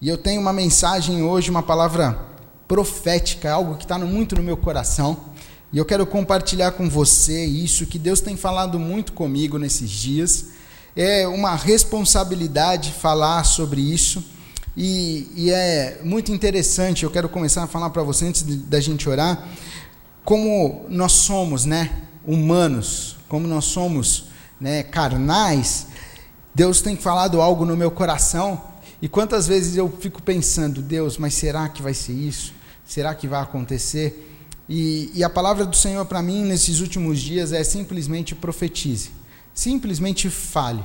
E eu tenho uma mensagem hoje, uma palavra profética, algo que está muito no meu coração. E eu quero compartilhar com você isso que Deus tem falado muito comigo nesses dias. É uma responsabilidade falar sobre isso. E, e é muito interessante. Eu quero começar a falar para você antes da gente orar. Como nós somos, né? Humanos, como nós somos né, carnais, Deus tem falado algo no meu coração. E quantas vezes eu fico pensando, Deus, mas será que vai ser isso? Será que vai acontecer? E, e a palavra do Senhor para mim nesses últimos dias é simplesmente profetize, simplesmente fale.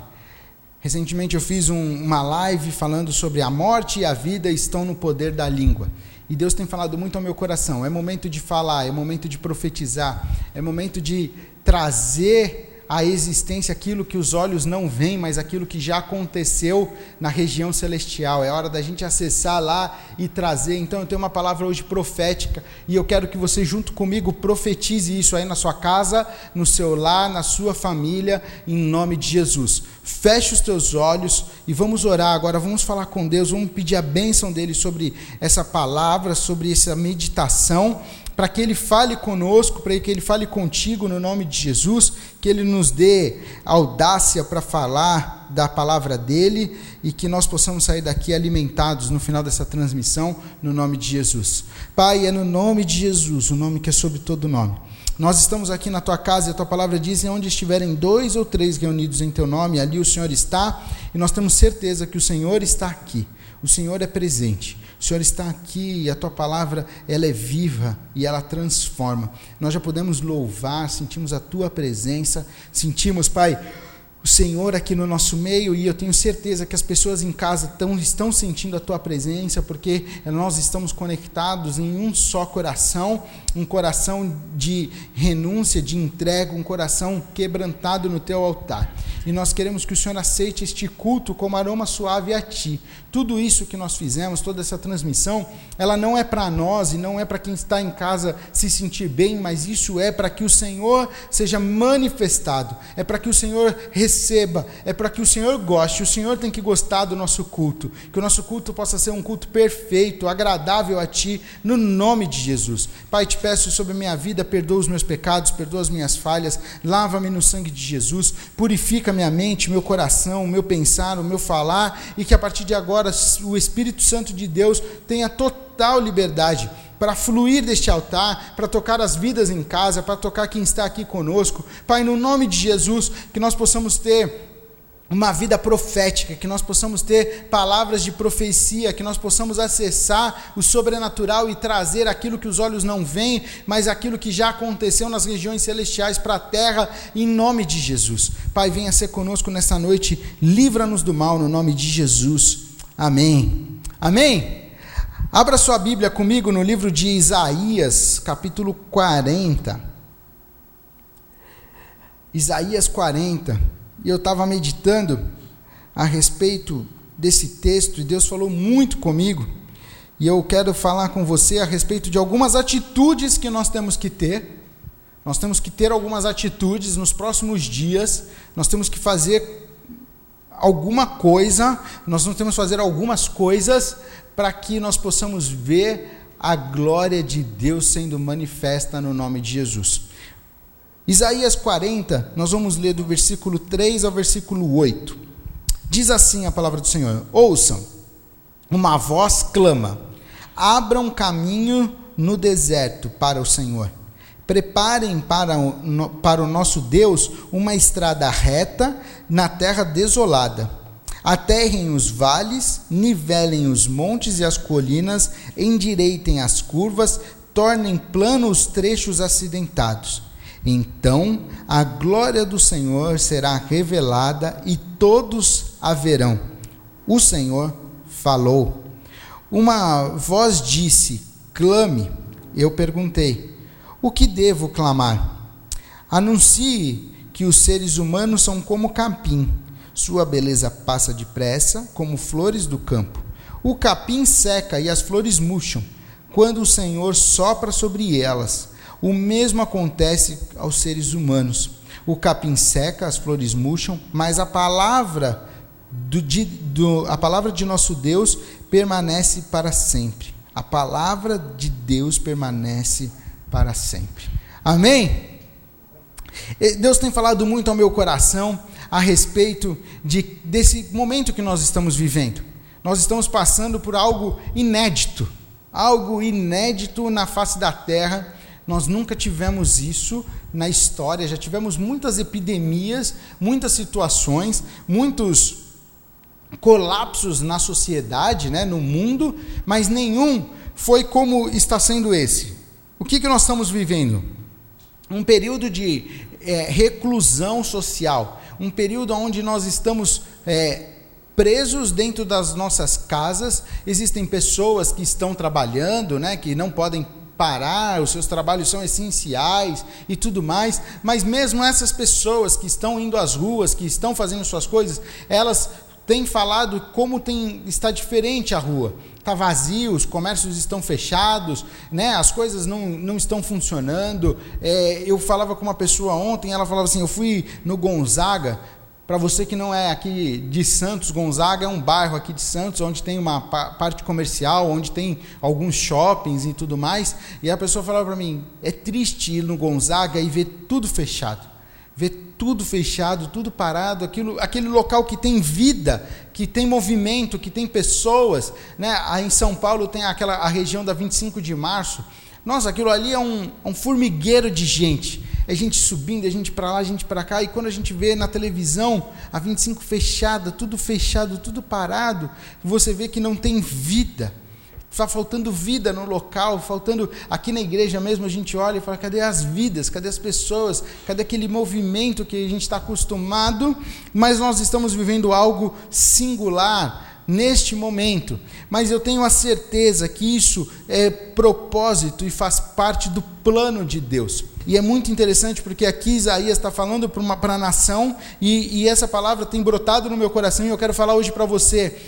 Recentemente eu fiz um, uma live falando sobre a morte e a vida estão no poder da língua. E Deus tem falado muito ao meu coração. É momento de falar, é momento de profetizar, é momento de trazer a existência aquilo que os olhos não veem, mas aquilo que já aconteceu na região celestial. É hora da gente acessar lá e trazer. Então eu tenho uma palavra hoje profética e eu quero que você junto comigo profetize isso aí na sua casa, no seu lar, na sua família, em nome de Jesus. Feche os teus olhos e vamos orar agora, vamos falar com Deus, vamos pedir a bênção dele sobre essa palavra, sobre essa meditação para que Ele fale conosco, para que Ele fale contigo no nome de Jesus, que Ele nos dê audácia para falar da palavra dEle e que nós possamos sair daqui alimentados no final dessa transmissão, no nome de Jesus. Pai, é no nome de Jesus, o nome que é sobre todo nome. Nós estamos aqui na tua casa e a tua palavra diz: onde estiverem dois ou três reunidos em teu nome, ali o Senhor está, e nós temos certeza que o Senhor está aqui. O Senhor é presente. O Senhor está aqui e a tua palavra ela é viva e ela transforma. Nós já podemos louvar, sentimos a tua presença, sentimos, Pai, o Senhor aqui no nosso meio e eu tenho certeza que as pessoas em casa tão, estão sentindo a tua presença porque nós estamos conectados em um só coração, um coração de renúncia, de entrega, um coração quebrantado no teu altar. E nós queremos que o Senhor aceite este culto como aroma suave a ti. Tudo isso que nós fizemos, toda essa transmissão, ela não é para nós e não é para quem está em casa se sentir bem, mas isso é para que o Senhor seja manifestado, é para que o Senhor receba, é para que o Senhor goste. O Senhor tem que gostar do nosso culto, que o nosso culto possa ser um culto perfeito, agradável a Ti, no nome de Jesus. Pai, te peço sobre a minha vida, perdoa os meus pecados, perdoa as minhas falhas, lava-me no sangue de Jesus, purifica minha mente, meu coração, o meu pensar, o meu falar, e que a partir de agora o Espírito Santo de Deus tenha total liberdade para fluir deste altar, para tocar as vidas em casa, para tocar quem está aqui conosco. Pai, no nome de Jesus, que nós possamos ter uma vida profética, que nós possamos ter palavras de profecia, que nós possamos acessar o sobrenatural e trazer aquilo que os olhos não veem, mas aquilo que já aconteceu nas regiões celestiais para a terra, em nome de Jesus. Pai, venha ser conosco nessa noite, livra-nos do mal, no nome de Jesus. Amém. Amém? Abra sua Bíblia comigo no livro de Isaías, capítulo 40. Isaías 40. E eu estava meditando a respeito desse texto e Deus falou muito comigo. E eu quero falar com você a respeito de algumas atitudes que nós temos que ter. Nós temos que ter algumas atitudes nos próximos dias. Nós temos que fazer alguma coisa, nós não temos que fazer algumas coisas para que nós possamos ver a glória de Deus sendo manifesta no nome de Jesus. Isaías 40, nós vamos ler do versículo 3 ao versículo 8. Diz assim a palavra do Senhor: Ouçam, uma voz clama: abram caminho no deserto para o Senhor. Preparem para o, para o nosso Deus uma estrada reta na terra desolada. Aterrem os vales, nivelem os montes e as colinas, endireitem as curvas, tornem planos os trechos acidentados. Então a glória do Senhor será revelada e todos a verão. O Senhor falou. Uma voz disse: Clame. Eu perguntei: o que devo clamar? Anuncie que os seres humanos são como capim. Sua beleza passa depressa, como flores do campo. O capim seca e as flores murcham, quando o Senhor sopra sobre elas. O mesmo acontece aos seres humanos. O capim seca, as flores murcham, mas a palavra do, de, do, a palavra de nosso Deus permanece para sempre. A palavra de Deus permanece para sempre. Amém? Deus tem falado muito ao meu coração a respeito de, desse momento que nós estamos vivendo. Nós estamos passando por algo inédito, algo inédito na face da terra. Nós nunca tivemos isso na história, já tivemos muitas epidemias, muitas situações, muitos colapsos na sociedade, né, no mundo, mas nenhum foi como está sendo esse. O que, que nós estamos vivendo? Um período de é, reclusão social, um período onde nós estamos é, presos dentro das nossas casas. Existem pessoas que estão trabalhando, né, que não podem parar, os seus trabalhos são essenciais e tudo mais, mas mesmo essas pessoas que estão indo às ruas, que estão fazendo suas coisas, elas têm falado como tem, está diferente a rua está vazio, os comércios estão fechados, né? as coisas não, não estão funcionando. É, eu falava com uma pessoa ontem, ela falava assim: eu fui no Gonzaga. Para você que não é aqui de Santos, Gonzaga é um bairro aqui de Santos, onde tem uma parte comercial, onde tem alguns shoppings e tudo mais. E a pessoa falava para mim: é triste ir no Gonzaga e ver tudo fechado ver tudo fechado, tudo parado, aquilo, aquele local que tem vida, que tem movimento, que tem pessoas. Né? Aí em São Paulo tem aquela a região da 25 de março. Nossa, aquilo ali é um, um formigueiro de gente. É gente subindo, é gente para lá, é gente para cá. E quando a gente vê na televisão a 25 fechada, tudo fechado, tudo parado, você vê que não tem vida. Está faltando vida no local, faltando. Aqui na igreja mesmo a gente olha e fala: cadê as vidas? Cadê as pessoas? Cadê aquele movimento que a gente está acostumado? Mas nós estamos vivendo algo singular neste momento. Mas eu tenho a certeza que isso é propósito e faz parte do plano de Deus. E é muito interessante porque aqui Isaías está falando para a nação e, e essa palavra tem brotado no meu coração e eu quero falar hoje para você.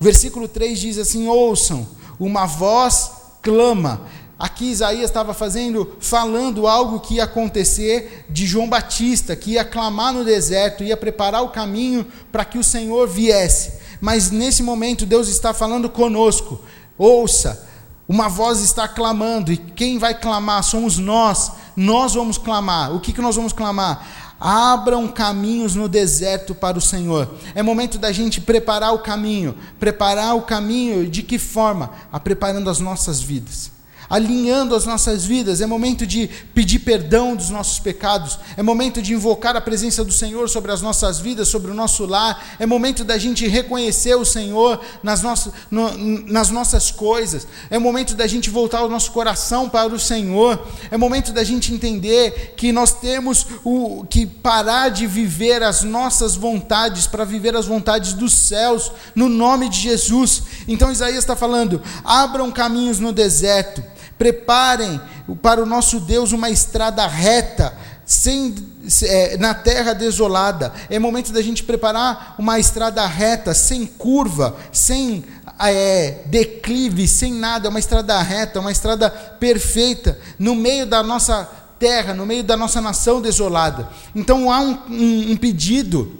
Versículo 3 diz assim: ouçam uma voz clama. Aqui Isaías estava fazendo, falando algo que ia acontecer de João Batista, que ia clamar no deserto, ia preparar o caminho para que o Senhor viesse. Mas nesse momento Deus está falando conosco. Ouça, uma voz está clamando, e quem vai clamar somos nós. Nós vamos clamar. O que, que nós vamos clamar? Abram caminhos no deserto para o Senhor. É momento da gente preparar o caminho. Preparar o caminho de que forma? A preparando as nossas vidas alinhando as nossas vidas, é momento de pedir perdão dos nossos pecados, é momento de invocar a presença do Senhor sobre as nossas vidas, sobre o nosso lar, é momento da gente reconhecer o Senhor nas nossas, no, nas nossas coisas, é momento da gente voltar o nosso coração para o Senhor, é momento da gente entender que nós temos o, que parar de viver as nossas vontades para viver as vontades dos céus, no nome de Jesus. Então Isaías está falando: abram caminhos no deserto Preparem para o nosso Deus uma estrada reta, sem, é, na terra desolada. É momento da gente preparar uma estrada reta, sem curva, sem é, declive, sem nada, uma estrada reta, uma estrada perfeita, no meio da nossa terra, no meio da nossa nação desolada. Então há um, um, um pedido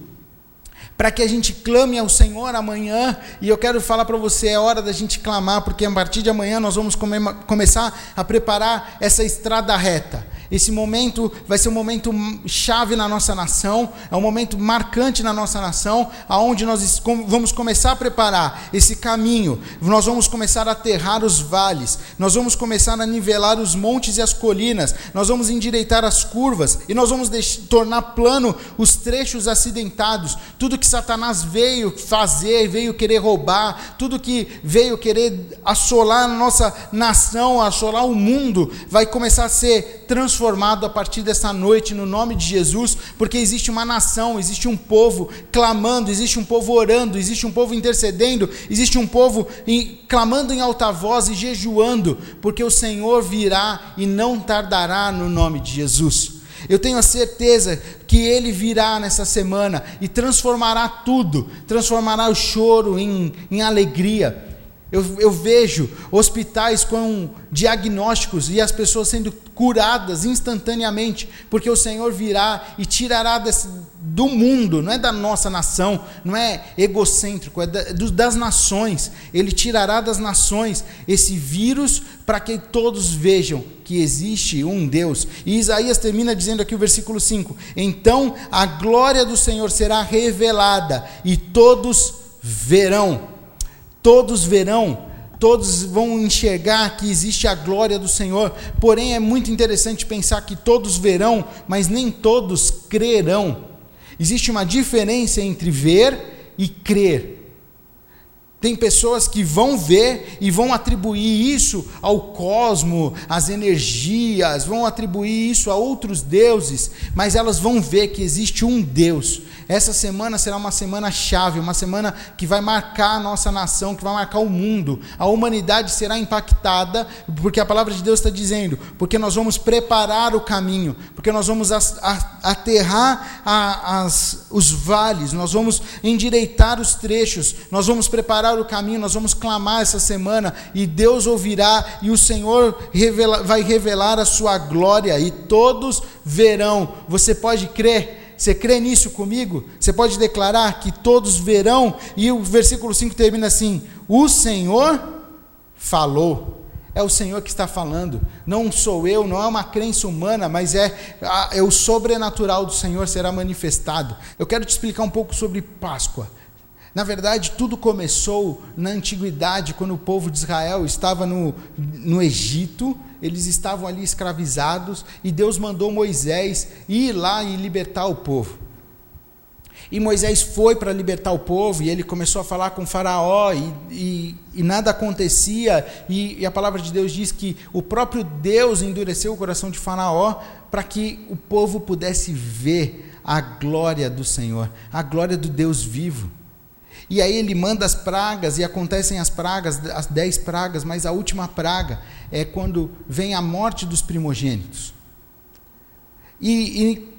para que a gente clame ao Senhor amanhã. E eu quero falar para você: é hora da gente clamar, porque a partir de amanhã nós vamos come começar a preparar essa estrada reta. Esse momento vai ser um momento chave na nossa nação, é um momento marcante na nossa nação, aonde nós vamos começar a preparar esse caminho. Nós vamos começar a aterrar os vales, nós vamos começar a nivelar os montes e as colinas, nós vamos endireitar as curvas e nós vamos tornar plano os trechos acidentados. Tudo que Satanás veio fazer, veio querer roubar, tudo que veio querer assolar a nossa nação, assolar o mundo, vai começar a ser transformado transformado a partir dessa noite no nome de Jesus, porque existe uma nação, existe um povo clamando, existe um povo orando, existe um povo intercedendo, existe um povo em, clamando em alta voz e jejuando, porque o Senhor virá e não tardará no nome de Jesus. Eu tenho a certeza que Ele virá nessa semana e transformará tudo, transformará o choro em, em alegria Eu, eu, vejo hospitais com diagnósticos e as pessoas sendo curadas instantaneamente, porque o Senhor virá e tirará desse, do mundo, não é da nossa nação, não é egocêntrico, é da, das nações. Ele tirará das nações esse vírus para que todos vejam que existe um Deus. E Isaías termina dizendo aqui o versículo 5: Então a glória do Senhor será revelada e todos verão Todos verão, todos vão enxergar que existe a glória do Senhor. Porém, é muito interessante pensar que todos verão, mas nem todos crerão. Existe uma diferença entre ver e crer. Tem pessoas que vão ver e vão atribuir isso ao cosmo, às energias, vão atribuir isso a outros deuses, mas elas vão ver que existe um Deus, essa semana será uma semana chave, uma semana que vai marcar a nossa nação, que vai marcar o mundo. A humanidade será impactada, porque a palavra de Deus está dizendo, porque nós vamos preparar o caminho, porque nós vamos aterrar as, os vales, nós vamos endireitar os trechos, nós vamos preparar o caminho, nós vamos clamar essa semana e Deus ouvirá e o Senhor revela, vai revelar a sua glória e todos verão. Você pode crer? Você crê nisso comigo? Você pode declarar que todos verão, e o versículo 5 termina assim: O Senhor falou. É o Senhor que está falando, não sou eu, não é uma crença humana, mas é, é o sobrenatural do Senhor será manifestado. Eu quero te explicar um pouco sobre Páscoa. Na verdade, tudo começou na antiguidade, quando o povo de Israel estava no, no Egito, eles estavam ali escravizados, e Deus mandou Moisés ir lá e libertar o povo. E Moisés foi para libertar o povo, e ele começou a falar com Faraó, e, e, e nada acontecia, e, e a palavra de Deus diz que o próprio Deus endureceu o coração de Faraó para que o povo pudesse ver a glória do Senhor, a glória do Deus vivo. E aí ele manda as pragas e acontecem as pragas, as dez pragas, mas a última praga é quando vem a morte dos primogênitos. E, e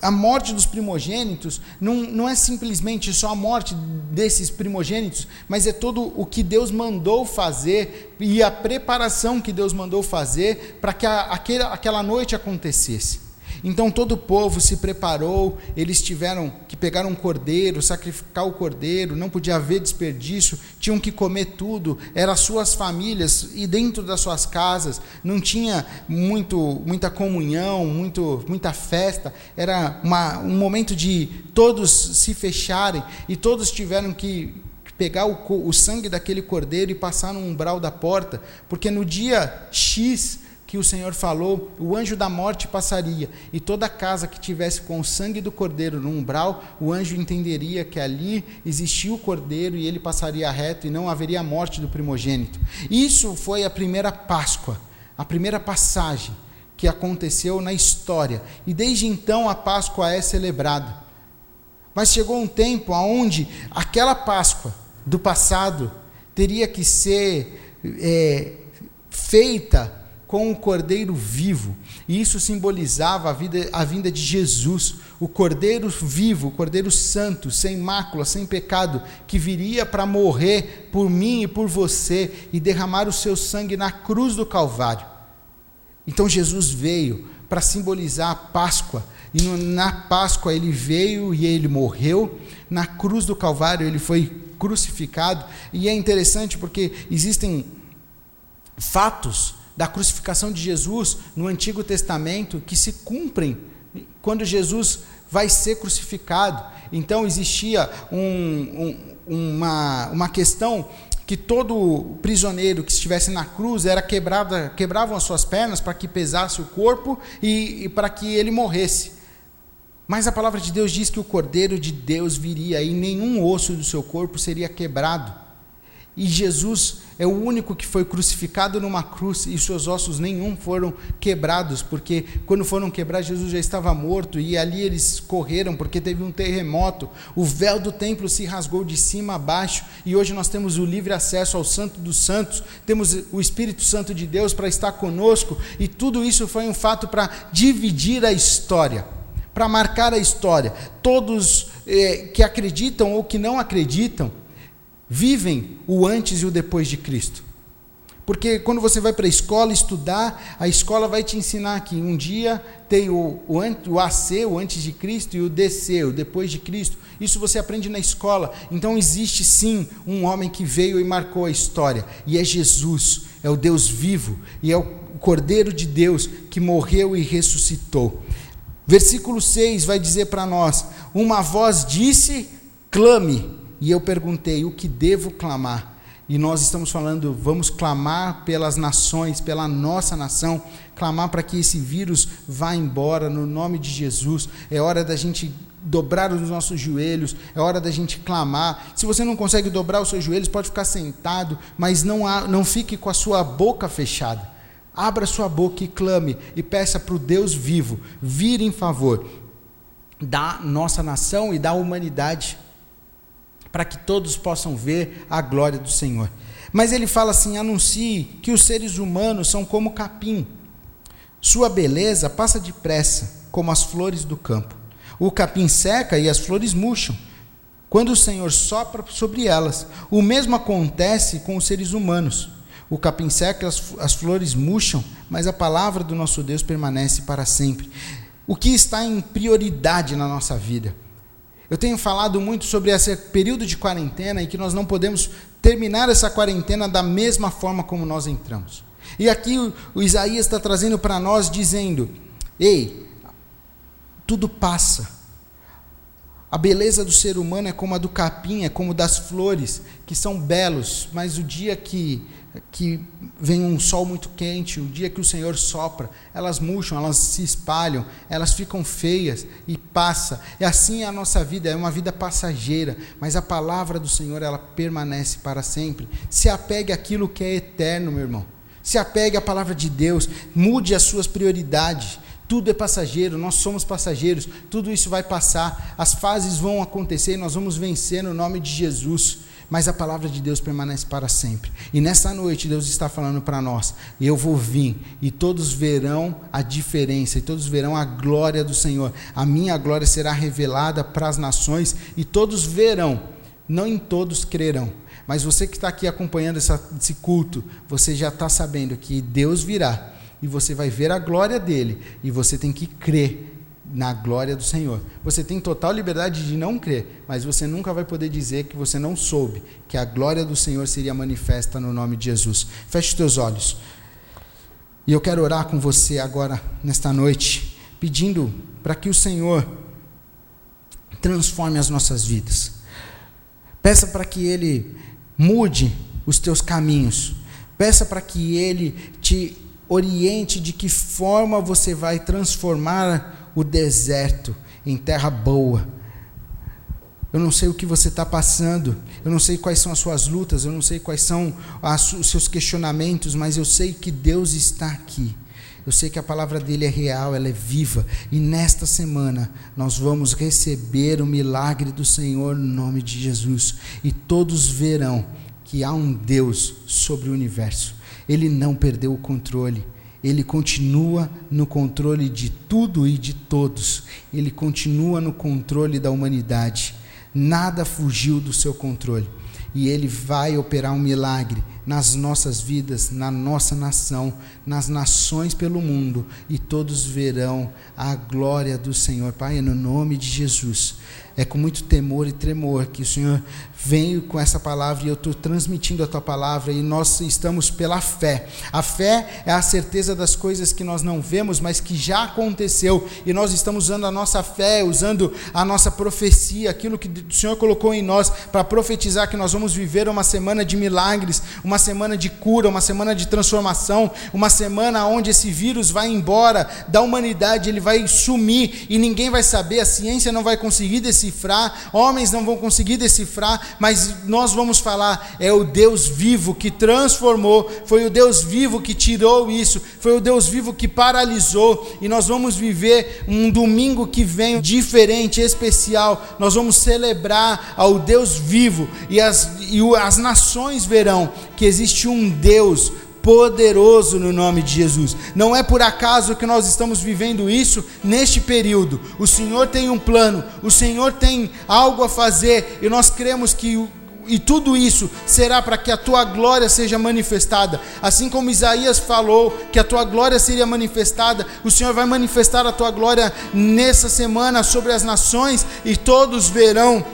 a morte dos primogênitos não, não é simplesmente só a morte desses primogênitos, mas é todo o que Deus mandou fazer e a preparação que Deus mandou fazer para que a, aquela, aquela noite acontecesse. Então todo o povo se preparou, eles tiveram que pegar um cordeiro, sacrificar o cordeiro, não podia haver desperdício, tinham que comer tudo, eram as suas famílias e dentro das suas casas, não tinha muito, muita comunhão, muito, muita festa, era uma, um momento de todos se fecharem e todos tiveram que pegar o, o sangue daquele cordeiro e passar no umbral da porta, porque no dia X que o Senhor falou, o anjo da morte passaria, e toda casa que tivesse com o sangue do cordeiro no umbral, o anjo entenderia que ali existia o cordeiro e ele passaria reto e não haveria morte do primogênito. Isso foi a primeira Páscoa, a primeira passagem que aconteceu na história, e desde então a Páscoa é celebrada. Mas chegou um tempo onde aquela Páscoa do passado teria que ser é, feita com o cordeiro vivo. E isso simbolizava a, vida, a vinda de Jesus, o cordeiro vivo, o cordeiro santo, sem mácula, sem pecado, que viria para morrer por mim e por você e derramar o seu sangue na cruz do Calvário. Então Jesus veio para simbolizar a Páscoa. E na Páscoa ele veio e ele morreu. Na cruz do Calvário ele foi crucificado. E é interessante porque existem fatos da crucificação de Jesus no Antigo Testamento que se cumprem quando Jesus vai ser crucificado. Então existia um, um, uma, uma questão que todo prisioneiro que estivesse na cruz era quebrada, quebravam as suas pernas para que pesasse o corpo e, e para que ele morresse. Mas a palavra de Deus diz que o Cordeiro de Deus viria e nenhum osso do seu corpo seria quebrado. E Jesus é o único que foi crucificado numa cruz e seus ossos nenhum foram quebrados, porque quando foram quebrados, Jesus já estava morto e ali eles correram porque teve um terremoto. O véu do templo se rasgou de cima a baixo e hoje nós temos o livre acesso ao Santo dos Santos, temos o Espírito Santo de Deus para estar conosco e tudo isso foi um fato para dividir a história para marcar a história. Todos eh, que acreditam ou que não acreditam vivem o antes e o depois de Cristo. Porque quando você vai para a escola estudar, a escola vai te ensinar que um dia tem o, o, o AC, o antes de Cristo, e o DC, o depois de Cristo. Isso você aprende na escola. Então existe sim um homem que veio e marcou a história, e é Jesus, é o Deus vivo, e é o Cordeiro de Deus que morreu e ressuscitou. Versículo 6 vai dizer para nós: Uma voz disse, clame. E eu perguntei: O que devo clamar? E nós estamos falando, vamos clamar pelas nações, pela nossa nação, clamar para que esse vírus vá embora no nome de Jesus. É hora da gente dobrar os nossos joelhos, é hora da gente clamar. Se você não consegue dobrar os seus joelhos, pode ficar sentado, mas não, há, não fique com a sua boca fechada. Abra sua boca e clame e peça para o Deus vivo vir em favor da nossa nação e da humanidade para que todos possam ver a glória do Senhor. Mas ele fala assim: anuncie que os seres humanos são como capim. Sua beleza passa depressa, como as flores do campo. O capim seca e as flores murcham. Quando o Senhor sopra sobre elas, o mesmo acontece com os seres humanos. O capim seca as, as flores murcham, mas a palavra do nosso Deus permanece para sempre. O que está em prioridade na nossa vida? Eu tenho falado muito sobre esse período de quarentena em que nós não podemos terminar essa quarentena da mesma forma como nós entramos. E aqui o, o Isaías está trazendo para nós dizendo: ei, tudo passa. A beleza do ser humano é como a do capim, é como das flores, que são belos, mas o dia que que vem um sol muito quente, o dia que o Senhor sopra, elas murcham, elas se espalham, elas ficam feias e passa. E assim é a nossa vida, é uma vida passageira, mas a palavra do Senhor ela permanece para sempre. Se apegue àquilo que é eterno, meu irmão. Se apegue à palavra de Deus, mude as suas prioridades. Tudo é passageiro, nós somos passageiros, tudo isso vai passar, as fases vão acontecer nós vamos vencer no nome de Jesus mas a palavra de Deus permanece para sempre. E nessa noite Deus está falando para nós: eu vou vir e todos verão a diferença, e todos verão a glória do Senhor. A minha glória será revelada para as nações e todos verão, não em todos crerão. Mas você que está aqui acompanhando essa, esse culto, você já está sabendo que Deus virá e você vai ver a glória dele e você tem que crer na glória do Senhor. Você tem total liberdade de não crer, mas você nunca vai poder dizer que você não soube que a glória do Senhor seria manifesta no nome de Jesus. Feche os teus olhos. E eu quero orar com você agora, nesta noite, pedindo para que o Senhor transforme as nossas vidas. Peça para que Ele mude os teus caminhos. Peça para que Ele te oriente de que forma você vai transformar o deserto em terra boa. Eu não sei o que você está passando, eu não sei quais são as suas lutas, eu não sei quais são as, os seus questionamentos, mas eu sei que Deus está aqui. Eu sei que a palavra dele é real, ela é viva. E nesta semana nós vamos receber o milagre do Senhor no nome de Jesus. E todos verão que há um Deus sobre o universo. Ele não perdeu o controle. Ele continua no controle de tudo e de todos. Ele continua no controle da humanidade. Nada fugiu do seu controle. E ele vai operar um milagre nas nossas vidas, na nossa nação, nas nações pelo mundo, e todos verão a glória do Senhor. Pai, no nome de Jesus. É com muito temor e tremor que o Senhor vem com essa palavra e eu estou transmitindo a tua palavra e nós estamos pela fé. A fé é a certeza das coisas que nós não vemos, mas que já aconteceu e nós estamos usando a nossa fé, usando a nossa profecia, aquilo que o Senhor colocou em nós para profetizar que nós vamos viver uma semana de milagres, uma semana de cura, uma semana de transformação, uma semana onde esse vírus vai embora da humanidade, ele vai sumir e ninguém vai saber, a ciência não vai conseguir decidir decifrar, homens não vão conseguir decifrar, mas nós vamos falar: é o Deus vivo que transformou, foi o Deus vivo que tirou isso, foi o Deus vivo que paralisou, e nós vamos viver um domingo que vem diferente, especial. Nós vamos celebrar ao Deus vivo, e as, e as nações verão que existe um Deus poderoso no nome de Jesus. Não é por acaso que nós estamos vivendo isso neste período. O Senhor tem um plano, o Senhor tem algo a fazer e nós cremos que e tudo isso será para que a tua glória seja manifestada. Assim como Isaías falou que a tua glória seria manifestada, o Senhor vai manifestar a tua glória nessa semana sobre as nações e todos verão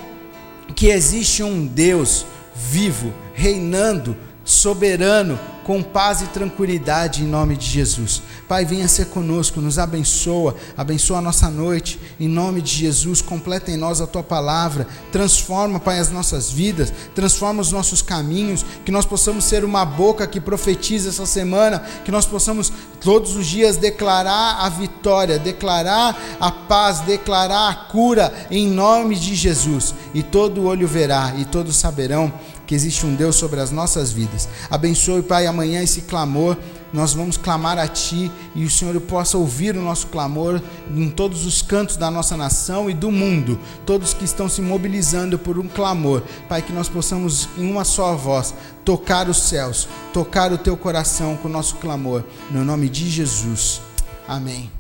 que existe um Deus vivo, reinando, soberano, com paz e tranquilidade em nome de Jesus. Pai, venha ser conosco, nos abençoa, abençoa a nossa noite, em nome de Jesus, completa em nós a tua palavra, transforma, Pai, as nossas vidas, transforma os nossos caminhos, que nós possamos ser uma boca que profetiza essa semana, que nós possamos todos os dias declarar a vitória, declarar a paz, declarar a cura em nome de Jesus, e todo olho verá e todos saberão que existe um Deus sobre as nossas vidas. Abençoe, Pai, amanhã esse clamor. Nós vamos clamar a Ti e o Senhor possa ouvir o nosso clamor em todos os cantos da nossa nação e do mundo. Todos que estão se mobilizando por um clamor. Pai, que nós possamos, em uma só voz, tocar os céus, tocar o Teu coração com o nosso clamor. No nome de Jesus. Amém.